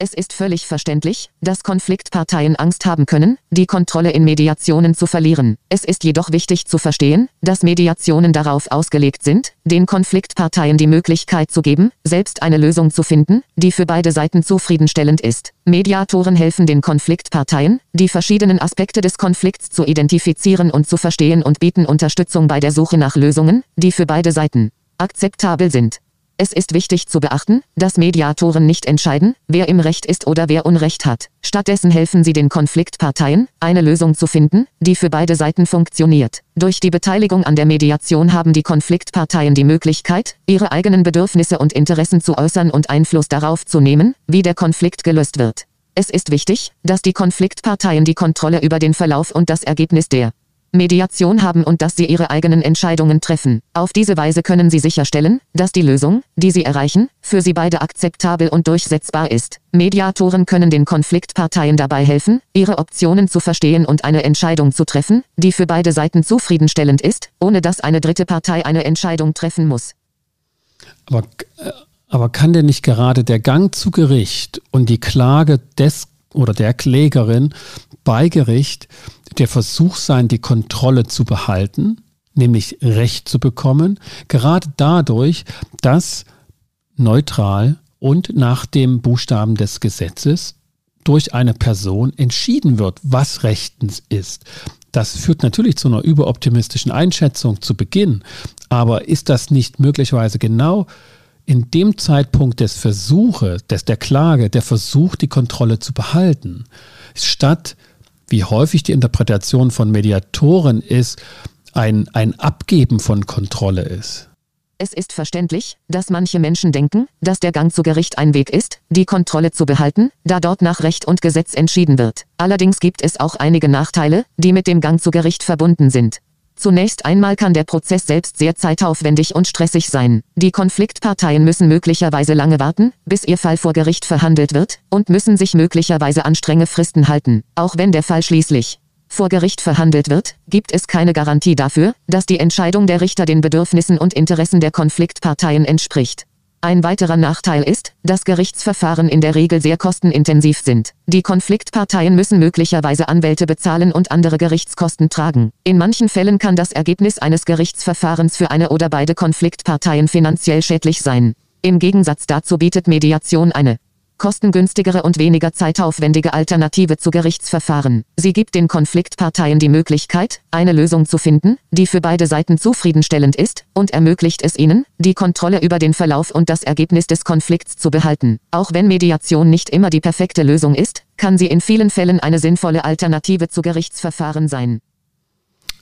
Es ist völlig verständlich, dass Konfliktparteien Angst haben können, die Kontrolle in Mediationen zu verlieren. Es ist jedoch wichtig zu verstehen, dass Mediationen darauf ausgelegt sind, den Konfliktparteien die Möglichkeit zu geben, selbst eine Lösung zu finden, die für beide Seiten zufriedenstellend ist. Mediatoren helfen den Konfliktparteien, die verschiedenen Aspekte des Konflikts zu identifizieren und zu verstehen und bieten Unterstützung bei der Suche nach Lösungen, die für beide Seiten akzeptabel sind. Es ist wichtig zu beachten, dass Mediatoren nicht entscheiden, wer im Recht ist oder wer Unrecht hat. Stattdessen helfen sie den Konfliktparteien, eine Lösung zu finden, die für beide Seiten funktioniert. Durch die Beteiligung an der Mediation haben die Konfliktparteien die Möglichkeit, ihre eigenen Bedürfnisse und Interessen zu äußern und Einfluss darauf zu nehmen, wie der Konflikt gelöst wird. Es ist wichtig, dass die Konfliktparteien die Kontrolle über den Verlauf und das Ergebnis der Mediation haben und dass sie ihre eigenen Entscheidungen treffen. Auf diese Weise können sie sicherstellen, dass die Lösung, die sie erreichen, für sie beide akzeptabel und durchsetzbar ist. Mediatoren können den Konfliktparteien dabei helfen, ihre Optionen zu verstehen und eine Entscheidung zu treffen, die für beide Seiten zufriedenstellend ist, ohne dass eine dritte Partei eine Entscheidung treffen muss. Aber, äh, aber kann denn nicht gerade der Gang zu Gericht und die Klage des oder der Klägerin bei Gericht der Versuch sein, die Kontrolle zu behalten, nämlich Recht zu bekommen, gerade dadurch, dass neutral und nach dem Buchstaben des Gesetzes durch eine Person entschieden wird, was rechtens ist. Das führt natürlich zu einer überoptimistischen Einschätzung zu Beginn, aber ist das nicht möglicherweise genau in dem Zeitpunkt des Versuches, des der Klage, der Versuch, die Kontrolle zu behalten, statt wie häufig die Interpretation von Mediatoren ist, ein, ein Abgeben von Kontrolle ist. Es ist verständlich, dass manche Menschen denken, dass der Gang zu Gericht ein Weg ist, die Kontrolle zu behalten, da dort nach Recht und Gesetz entschieden wird. Allerdings gibt es auch einige Nachteile, die mit dem Gang zu Gericht verbunden sind. Zunächst einmal kann der Prozess selbst sehr zeitaufwendig und stressig sein. Die Konfliktparteien müssen möglicherweise lange warten, bis ihr Fall vor Gericht verhandelt wird, und müssen sich möglicherweise an strenge Fristen halten. Auch wenn der Fall schließlich vor Gericht verhandelt wird, gibt es keine Garantie dafür, dass die Entscheidung der Richter den Bedürfnissen und Interessen der Konfliktparteien entspricht. Ein weiterer Nachteil ist, dass Gerichtsverfahren in der Regel sehr kostenintensiv sind. Die Konfliktparteien müssen möglicherweise Anwälte bezahlen und andere Gerichtskosten tragen. In manchen Fällen kann das Ergebnis eines Gerichtsverfahrens für eine oder beide Konfliktparteien finanziell schädlich sein. Im Gegensatz dazu bietet Mediation eine kostengünstigere und weniger zeitaufwendige Alternative zu Gerichtsverfahren. Sie gibt den Konfliktparteien die Möglichkeit, eine Lösung zu finden, die für beide Seiten zufriedenstellend ist, und ermöglicht es ihnen, die Kontrolle über den Verlauf und das Ergebnis des Konflikts zu behalten. Auch wenn Mediation nicht immer die perfekte Lösung ist, kann sie in vielen Fällen eine sinnvolle Alternative zu Gerichtsverfahren sein.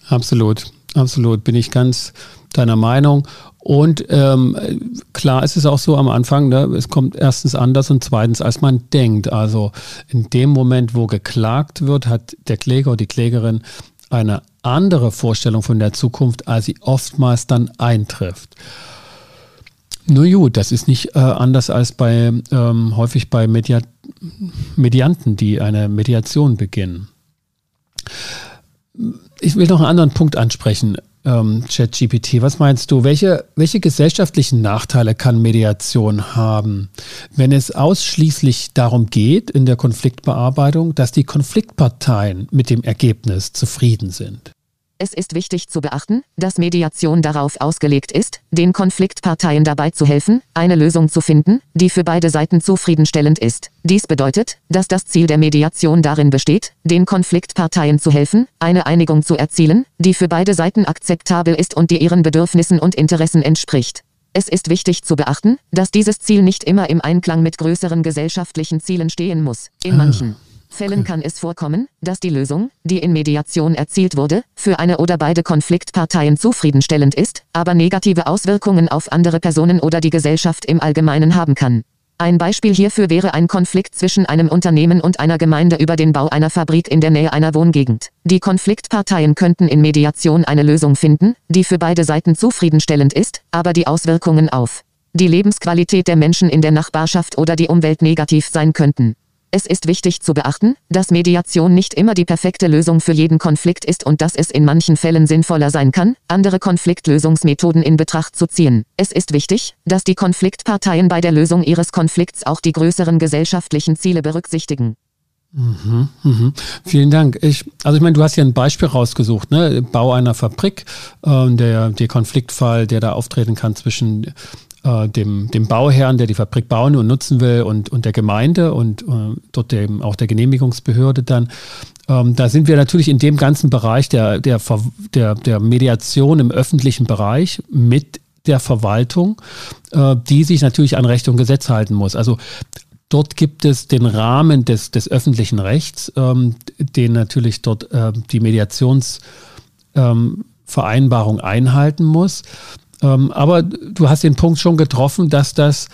Absolut, absolut, bin ich ganz deiner Meinung. Und ähm, klar ist es auch so am Anfang, ne, es kommt erstens anders und zweitens, als man denkt. Also in dem Moment, wo geklagt wird, hat der Kläger oder die Klägerin eine andere Vorstellung von der Zukunft, als sie oftmals dann eintrifft. Nur gut, das ist nicht äh, anders als bei ähm, häufig bei Media Medianten, die eine Mediation beginnen. Ich will noch einen anderen Punkt ansprechen ähm, ChatGPT. Was meinst du? Welche, welche gesellschaftlichen Nachteile kann Mediation haben, wenn es ausschließlich darum geht, in der Konfliktbearbeitung, dass die Konfliktparteien mit dem Ergebnis zufrieden sind? Es ist wichtig zu beachten, dass Mediation darauf ausgelegt ist, den Konfliktparteien dabei zu helfen, eine Lösung zu finden, die für beide Seiten zufriedenstellend ist. Dies bedeutet, dass das Ziel der Mediation darin besteht, den Konfliktparteien zu helfen, eine Einigung zu erzielen, die für beide Seiten akzeptabel ist und die ihren Bedürfnissen und Interessen entspricht. Es ist wichtig zu beachten, dass dieses Ziel nicht immer im Einklang mit größeren gesellschaftlichen Zielen stehen muss. In ah. manchen Fällen kann es vorkommen, dass die Lösung, die in Mediation erzielt wurde, für eine oder beide Konfliktparteien zufriedenstellend ist, aber negative Auswirkungen auf andere Personen oder die Gesellschaft im Allgemeinen haben kann. Ein Beispiel hierfür wäre ein Konflikt zwischen einem Unternehmen und einer Gemeinde über den Bau einer Fabrik in der Nähe einer Wohngegend. Die Konfliktparteien könnten in Mediation eine Lösung finden, die für beide Seiten zufriedenstellend ist, aber die Auswirkungen auf die Lebensqualität der Menschen in der Nachbarschaft oder die Umwelt negativ sein könnten. Es ist wichtig zu beachten, dass Mediation nicht immer die perfekte Lösung für jeden Konflikt ist und dass es in manchen Fällen sinnvoller sein kann, andere Konfliktlösungsmethoden in Betracht zu ziehen. Es ist wichtig, dass die Konfliktparteien bei der Lösung ihres Konflikts auch die größeren gesellschaftlichen Ziele berücksichtigen. Mhm, mhm. Vielen Dank. Ich, also ich meine, du hast ja ein Beispiel rausgesucht, ne? Bau einer Fabrik, äh, der, der Konfliktfall, der da auftreten kann zwischen äh, dem, dem Bauherrn, der die Fabrik bauen und nutzen will, und, und der Gemeinde und äh, dort dem, auch der Genehmigungsbehörde dann. Ähm, da sind wir natürlich in dem ganzen Bereich der, der, der, der Mediation im öffentlichen Bereich mit der Verwaltung, äh, die sich natürlich an Recht und Gesetz halten muss. Also Dort gibt es den Rahmen des, des öffentlichen Rechts, ähm, den natürlich dort äh, die Mediationsvereinbarung ähm, einhalten muss. Ähm, aber du hast den Punkt schon getroffen, dass das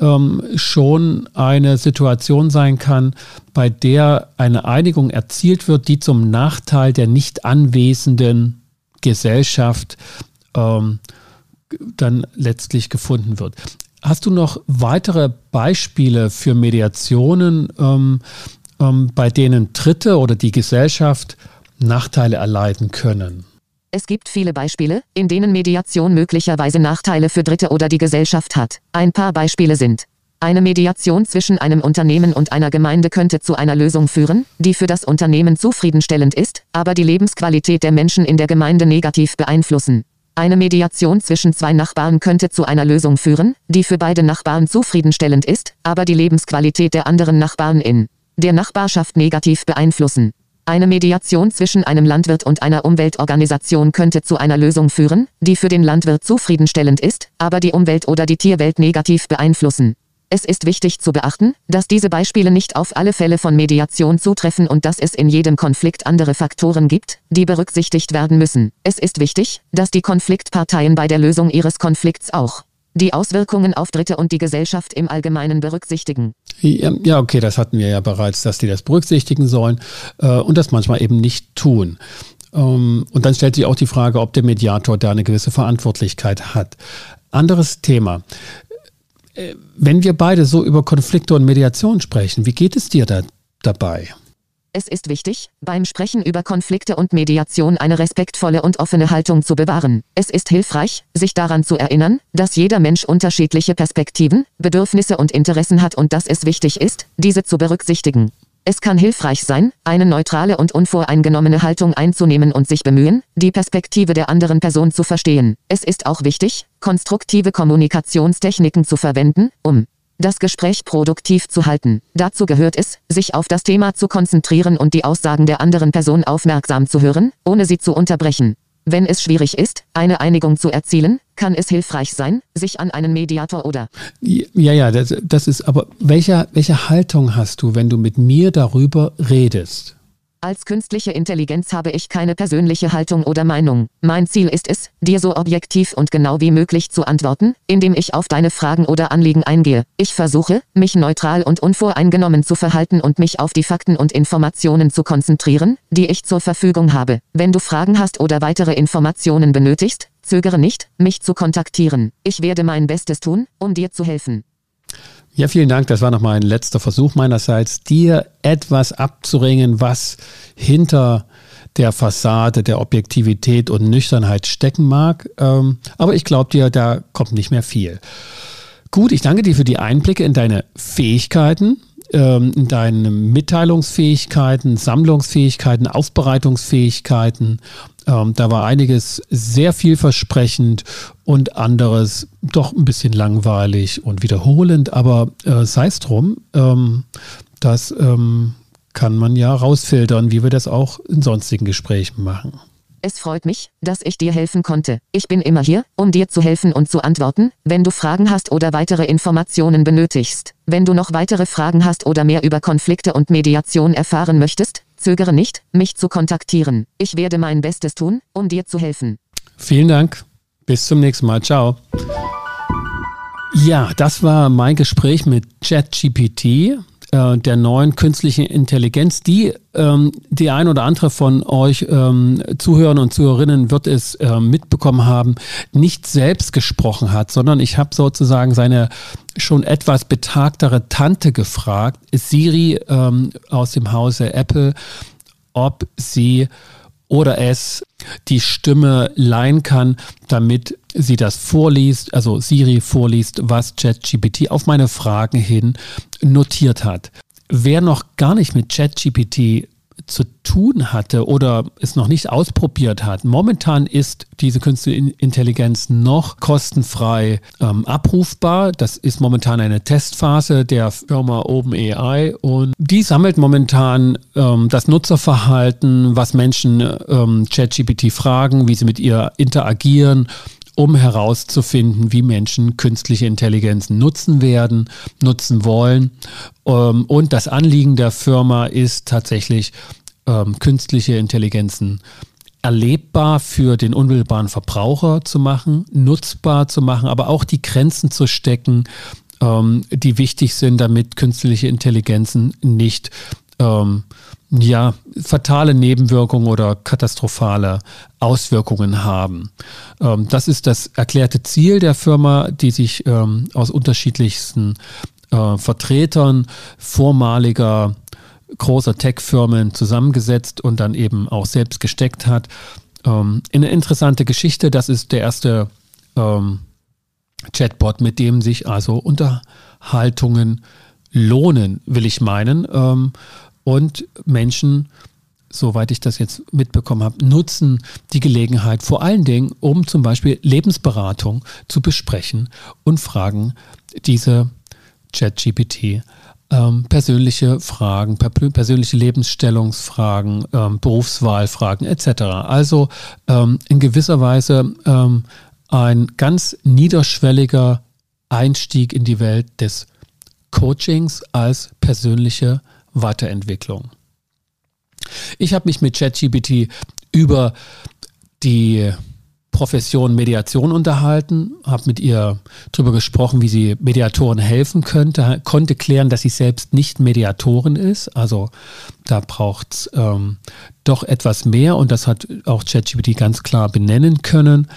ähm, schon eine Situation sein kann, bei der eine Einigung erzielt wird, die zum Nachteil der nicht anwesenden Gesellschaft ähm, dann letztlich gefunden wird. Hast du noch weitere Beispiele für Mediationen, ähm, ähm, bei denen Dritte oder die Gesellschaft Nachteile erleiden können? Es gibt viele Beispiele, in denen Mediation möglicherweise Nachteile für Dritte oder die Gesellschaft hat. Ein paar Beispiele sind eine Mediation zwischen einem Unternehmen und einer Gemeinde könnte zu einer Lösung führen, die für das Unternehmen zufriedenstellend ist, aber die Lebensqualität der Menschen in der Gemeinde negativ beeinflussen. Eine Mediation zwischen zwei Nachbarn könnte zu einer Lösung führen, die für beide Nachbarn zufriedenstellend ist, aber die Lebensqualität der anderen Nachbarn in der Nachbarschaft negativ beeinflussen. Eine Mediation zwischen einem Landwirt und einer Umweltorganisation könnte zu einer Lösung führen, die für den Landwirt zufriedenstellend ist, aber die Umwelt oder die Tierwelt negativ beeinflussen. Es ist wichtig zu beachten, dass diese Beispiele nicht auf alle Fälle von Mediation zutreffen und dass es in jedem Konflikt andere Faktoren gibt, die berücksichtigt werden müssen. Es ist wichtig, dass die Konfliktparteien bei der Lösung ihres Konflikts auch die Auswirkungen auf Dritte und die Gesellschaft im Allgemeinen berücksichtigen. Ja, okay, das hatten wir ja bereits, dass die das berücksichtigen sollen äh, und das manchmal eben nicht tun. Ähm, und dann stellt sich auch die Frage, ob der Mediator da eine gewisse Verantwortlichkeit hat. Anderes Thema. Äh, wenn wir beide so über Konflikte und Mediation sprechen, wie geht es dir da dabei? Es ist wichtig, beim Sprechen über Konflikte und Mediation eine respektvolle und offene Haltung zu bewahren. Es ist hilfreich, sich daran zu erinnern, dass jeder Mensch unterschiedliche Perspektiven, Bedürfnisse und Interessen hat und dass es wichtig ist, diese zu berücksichtigen. Es kann hilfreich sein, eine neutrale und unvoreingenommene Haltung einzunehmen und sich bemühen, die Perspektive der anderen Person zu verstehen. Es ist auch wichtig, konstruktive Kommunikationstechniken zu verwenden, um das Gespräch produktiv zu halten. Dazu gehört es, sich auf das Thema zu konzentrieren und die Aussagen der anderen Person aufmerksam zu hören, ohne sie zu unterbrechen. Wenn es schwierig ist, eine Einigung zu erzielen, kann es hilfreich sein, sich an einen Mediator oder. Ja, ja, das, das ist aber, welche, welche Haltung hast du, wenn du mit mir darüber redest? Als künstliche Intelligenz habe ich keine persönliche Haltung oder Meinung. Mein Ziel ist es, dir so objektiv und genau wie möglich zu antworten, indem ich auf deine Fragen oder Anliegen eingehe. Ich versuche, mich neutral und unvoreingenommen zu verhalten und mich auf die Fakten und Informationen zu konzentrieren, die ich zur Verfügung habe. Wenn du Fragen hast oder weitere Informationen benötigst, zögere nicht, mich zu kontaktieren. Ich werde mein Bestes tun, um dir zu helfen. Ja, vielen Dank. Das war noch mal ein letzter Versuch meinerseits, dir etwas abzuringen, was hinter der Fassade der Objektivität und Nüchternheit stecken mag. Ähm, aber ich glaube dir, da kommt nicht mehr viel. Gut, ich danke dir für die Einblicke in deine Fähigkeiten, ähm, in deine Mitteilungsfähigkeiten, Sammlungsfähigkeiten, Aufbereitungsfähigkeiten ähm, da war einiges sehr vielversprechend und anderes doch ein bisschen langweilig und wiederholend, aber äh, sei es drum, ähm, das ähm, kann man ja rausfiltern, wie wir das auch in sonstigen Gesprächen machen. Es freut mich, dass ich dir helfen konnte. Ich bin immer hier, um dir zu helfen und zu antworten, wenn du Fragen hast oder weitere Informationen benötigst. Wenn du noch weitere Fragen hast oder mehr über Konflikte und Mediation erfahren möchtest, Zögere nicht, mich zu kontaktieren. Ich werde mein Bestes tun, um dir zu helfen. Vielen Dank. Bis zum nächsten Mal. Ciao. Ja, das war mein Gespräch mit ChatGPT äh, der neuen künstlichen Intelligenz, die ähm, die ein oder andere von euch ähm, Zuhörern und Zuhörerinnen wird es äh, mitbekommen haben, nicht selbst gesprochen hat, sondern ich habe sozusagen seine schon etwas betagtere Tante gefragt, Siri ähm, aus dem Hause Apple, ob sie oder es die Stimme leihen kann, damit sie das vorliest, also Siri vorliest, was ChatGPT auf meine Fragen hin notiert hat. Wer noch gar nicht mit ChatGPT zu tun hatte oder es noch nicht ausprobiert hat. Momentan ist diese künstliche Intelligenz noch kostenfrei ähm, abrufbar. Das ist momentan eine Testphase der Firma OpenAI und die sammelt momentan ähm, das Nutzerverhalten, was Menschen ähm, ChatGPT fragen, wie sie mit ihr interagieren um herauszufinden, wie Menschen künstliche Intelligenzen nutzen werden, nutzen wollen. Ähm, und das Anliegen der Firma ist tatsächlich, ähm, künstliche Intelligenzen erlebbar für den unmittelbaren Verbraucher zu machen, nutzbar zu machen, aber auch die Grenzen zu stecken, ähm, die wichtig sind, damit künstliche Intelligenzen nicht ähm, ja, fatale Nebenwirkungen oder katastrophale Auswirkungen haben. Ähm, das ist das erklärte Ziel der Firma, die sich ähm, aus unterschiedlichsten äh, Vertretern vormaliger großer Tech-Firmen zusammengesetzt und dann eben auch selbst gesteckt hat. Ähm, eine interessante Geschichte, das ist der erste ähm, Chatbot, mit dem sich also Unterhaltungen lohnen, will ich meinen. Ähm, und Menschen, soweit ich das jetzt mitbekommen habe, nutzen die Gelegenheit vor allen Dingen, um zum Beispiel Lebensberatung zu besprechen und fragen diese ChatGPT ähm, persönliche Fragen, persönliche Lebensstellungsfragen, ähm, Berufswahlfragen etc. Also ähm, in gewisser Weise ähm, ein ganz niederschwelliger Einstieg in die Welt des Coachings als persönliche Weiterentwicklung. Ich habe mich mit ChatGPT über die Profession Mediation unterhalten, habe mit ihr darüber gesprochen, wie sie Mediatoren helfen könnte, konnte klären, dass sie selbst nicht Mediatorin ist. Also da braucht es ähm, doch etwas mehr und das hat auch ChatGPT ganz klar benennen können.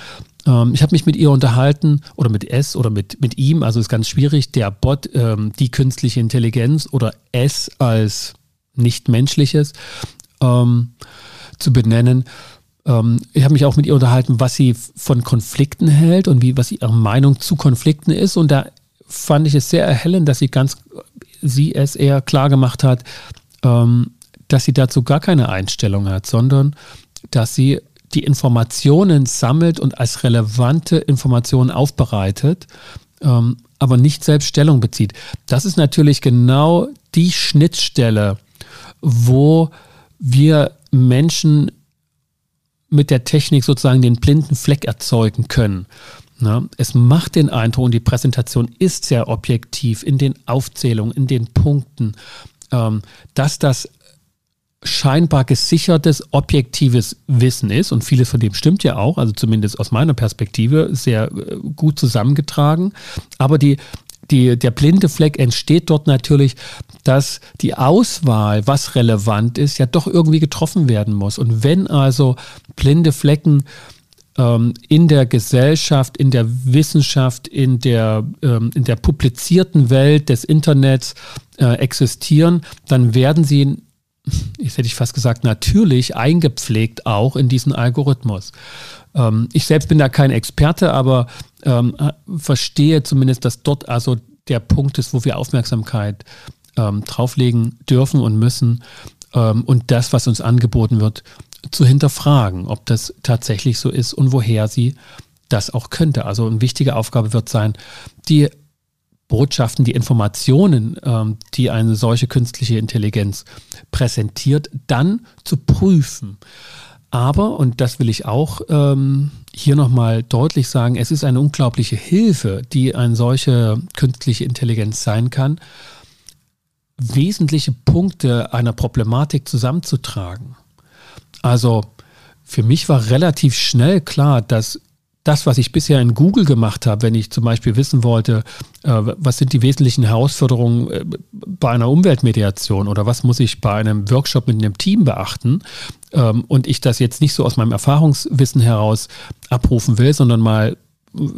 Ähm, ich habe mich mit ihr unterhalten oder mit S oder mit, mit ihm, also ist ganz schwierig, der Bot, ähm, die künstliche Intelligenz oder S als nicht menschliches ähm, zu benennen. Ähm, ich habe mich auch mit ihr unterhalten, was sie von Konflikten hält und wie, was ihre Meinung zu Konflikten ist. Und da fand ich es sehr erhellend, dass sie ganz, sie es eher klar gemacht hat, ähm, dass sie dazu gar keine Einstellung hat, sondern dass sie die Informationen sammelt und als relevante Informationen aufbereitet, ähm, aber nicht selbst Stellung bezieht. Das ist natürlich genau die Schnittstelle, wo wir Menschen mit der Technik sozusagen den blinden Fleck erzeugen können. Na, es macht den Eindruck und die Präsentation ist sehr objektiv in den Aufzählungen, in den Punkten, ähm, dass das scheinbar gesichertes, objektives Wissen ist und vieles von dem stimmt ja auch, also zumindest aus meiner Perspektive sehr äh, gut zusammengetragen. Aber die, die, der blinde Fleck entsteht dort natürlich, dass die Auswahl, was relevant ist, ja doch irgendwie getroffen werden muss. Und wenn also blinde Flecken ähm, in der Gesellschaft, in der Wissenschaft, in der, ähm, in der publizierten Welt des Internets äh, existieren, dann werden sie jetzt hätte ich fast gesagt, natürlich eingepflegt auch in diesen Algorithmus. Ähm, ich selbst bin da kein Experte, aber ähm, verstehe zumindest, dass dort also der Punkt ist, wo wir Aufmerksamkeit ähm, drauflegen dürfen und müssen ähm, und das, was uns angeboten wird, zu hinterfragen, ob das tatsächlich so ist und woher sie das auch könnte. Also eine wichtige Aufgabe wird sein, die Botschaften, die Informationen, ähm, die eine solche künstliche Intelligenz präsentiert, dann zu prüfen. Aber, und das will ich auch ähm, hier nochmal deutlich sagen, es ist eine unglaubliche Hilfe, die eine solche künstliche Intelligenz sein kann, wesentliche Punkte einer Problematik zusammenzutragen. Also für mich war relativ schnell klar, dass das, was ich bisher in Google gemacht habe, wenn ich zum Beispiel wissen wollte, äh, was sind die wesentlichen Herausforderungen äh, bei einer Umweltmediation oder was muss ich bei einem Workshop mit einem Team beachten ähm, und ich das jetzt nicht so aus meinem Erfahrungswissen heraus abrufen will, sondern mal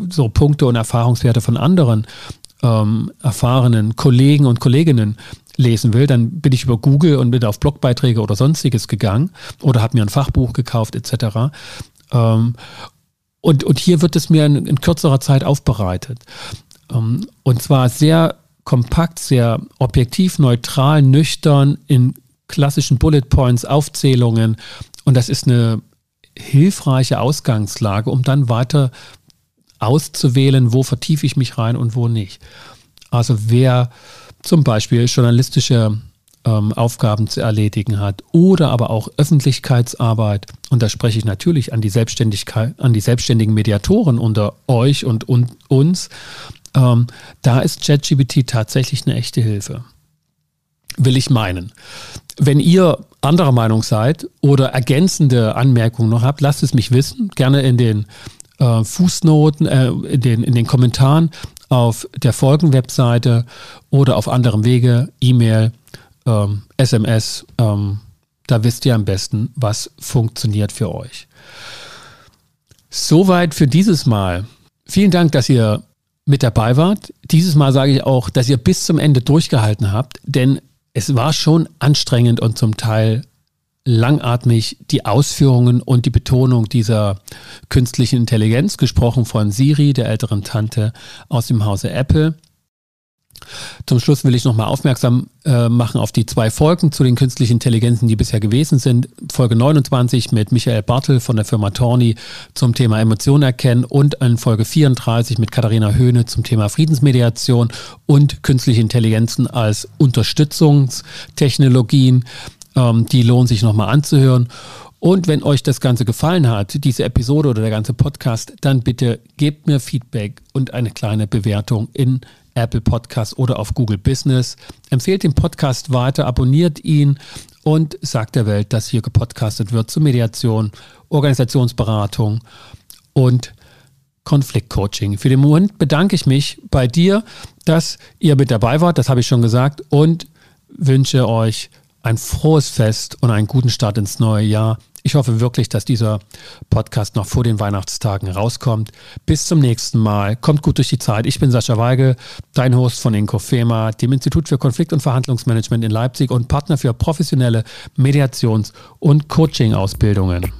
so Punkte und Erfahrungswerte von anderen ähm, erfahrenen Kollegen und Kolleginnen lesen will, dann bin ich über Google und bin auf Blogbeiträge oder sonstiges gegangen oder habe mir ein Fachbuch gekauft etc. Ähm, und, und hier wird es mir in, in kürzerer Zeit aufbereitet. Ähm, und zwar sehr kompakt, sehr objektiv, neutral, nüchtern, in klassischen Bullet Points, Aufzählungen. Und das ist eine hilfreiche Ausgangslage, um dann weiter auszuwählen, wo vertiefe ich mich rein und wo nicht. Also wer zum Beispiel journalistische ähm, Aufgaben zu erledigen hat oder aber auch Öffentlichkeitsarbeit. Und da spreche ich natürlich an die Selbstständigkeit, an die selbstständigen Mediatoren unter euch und, und uns. Ähm, da ist ChatGPT tatsächlich eine echte Hilfe. Will ich meinen. Wenn ihr anderer Meinung seid oder ergänzende Anmerkungen noch habt, lasst es mich wissen. Gerne in den äh, Fußnoten, äh, in, den, in den Kommentaren auf der Folgenwebseite oder auf anderem Wege, E-Mail ähm, SMS, ähm, da wisst ihr am besten, was funktioniert für euch. Soweit für dieses Mal. Vielen Dank, dass ihr mit dabei wart. Dieses Mal sage ich auch, dass ihr bis zum Ende durchgehalten habt, denn es war schon anstrengend und zum Teil langatmig die Ausführungen und die Betonung dieser künstlichen Intelligenz, gesprochen von Siri, der älteren Tante aus dem Hause Apple. Zum Schluss will ich nochmal aufmerksam äh, machen auf die zwei Folgen zu den künstlichen Intelligenzen, die bisher gewesen sind. Folge 29 mit Michael Bartel von der Firma Torni zum Thema Emotionen erkennen und in Folge 34 mit Katharina Höhne zum Thema Friedensmediation und künstliche Intelligenzen als Unterstützungstechnologien. Ähm, die lohnen sich nochmal anzuhören. Und wenn euch das Ganze gefallen hat, diese Episode oder der ganze Podcast, dann bitte gebt mir Feedback und eine kleine Bewertung in Apple Podcast oder auf Google Business. Empfehlt den Podcast weiter, abonniert ihn und sagt der Welt, dass hier gepodcastet wird zu Mediation, Organisationsberatung und Konfliktcoaching. Für den Moment bedanke ich mich bei dir, dass ihr mit dabei wart, das habe ich schon gesagt, und wünsche euch ein frohes Fest und einen guten Start ins neue Jahr. Ich hoffe wirklich, dass dieser Podcast noch vor den Weihnachtstagen rauskommt. Bis zum nächsten Mal. Kommt gut durch die Zeit. Ich bin Sascha Weigel, dein Host von Inkofema, dem Institut für Konflikt- und Verhandlungsmanagement in Leipzig und Partner für professionelle Mediations- und Coaching-Ausbildungen.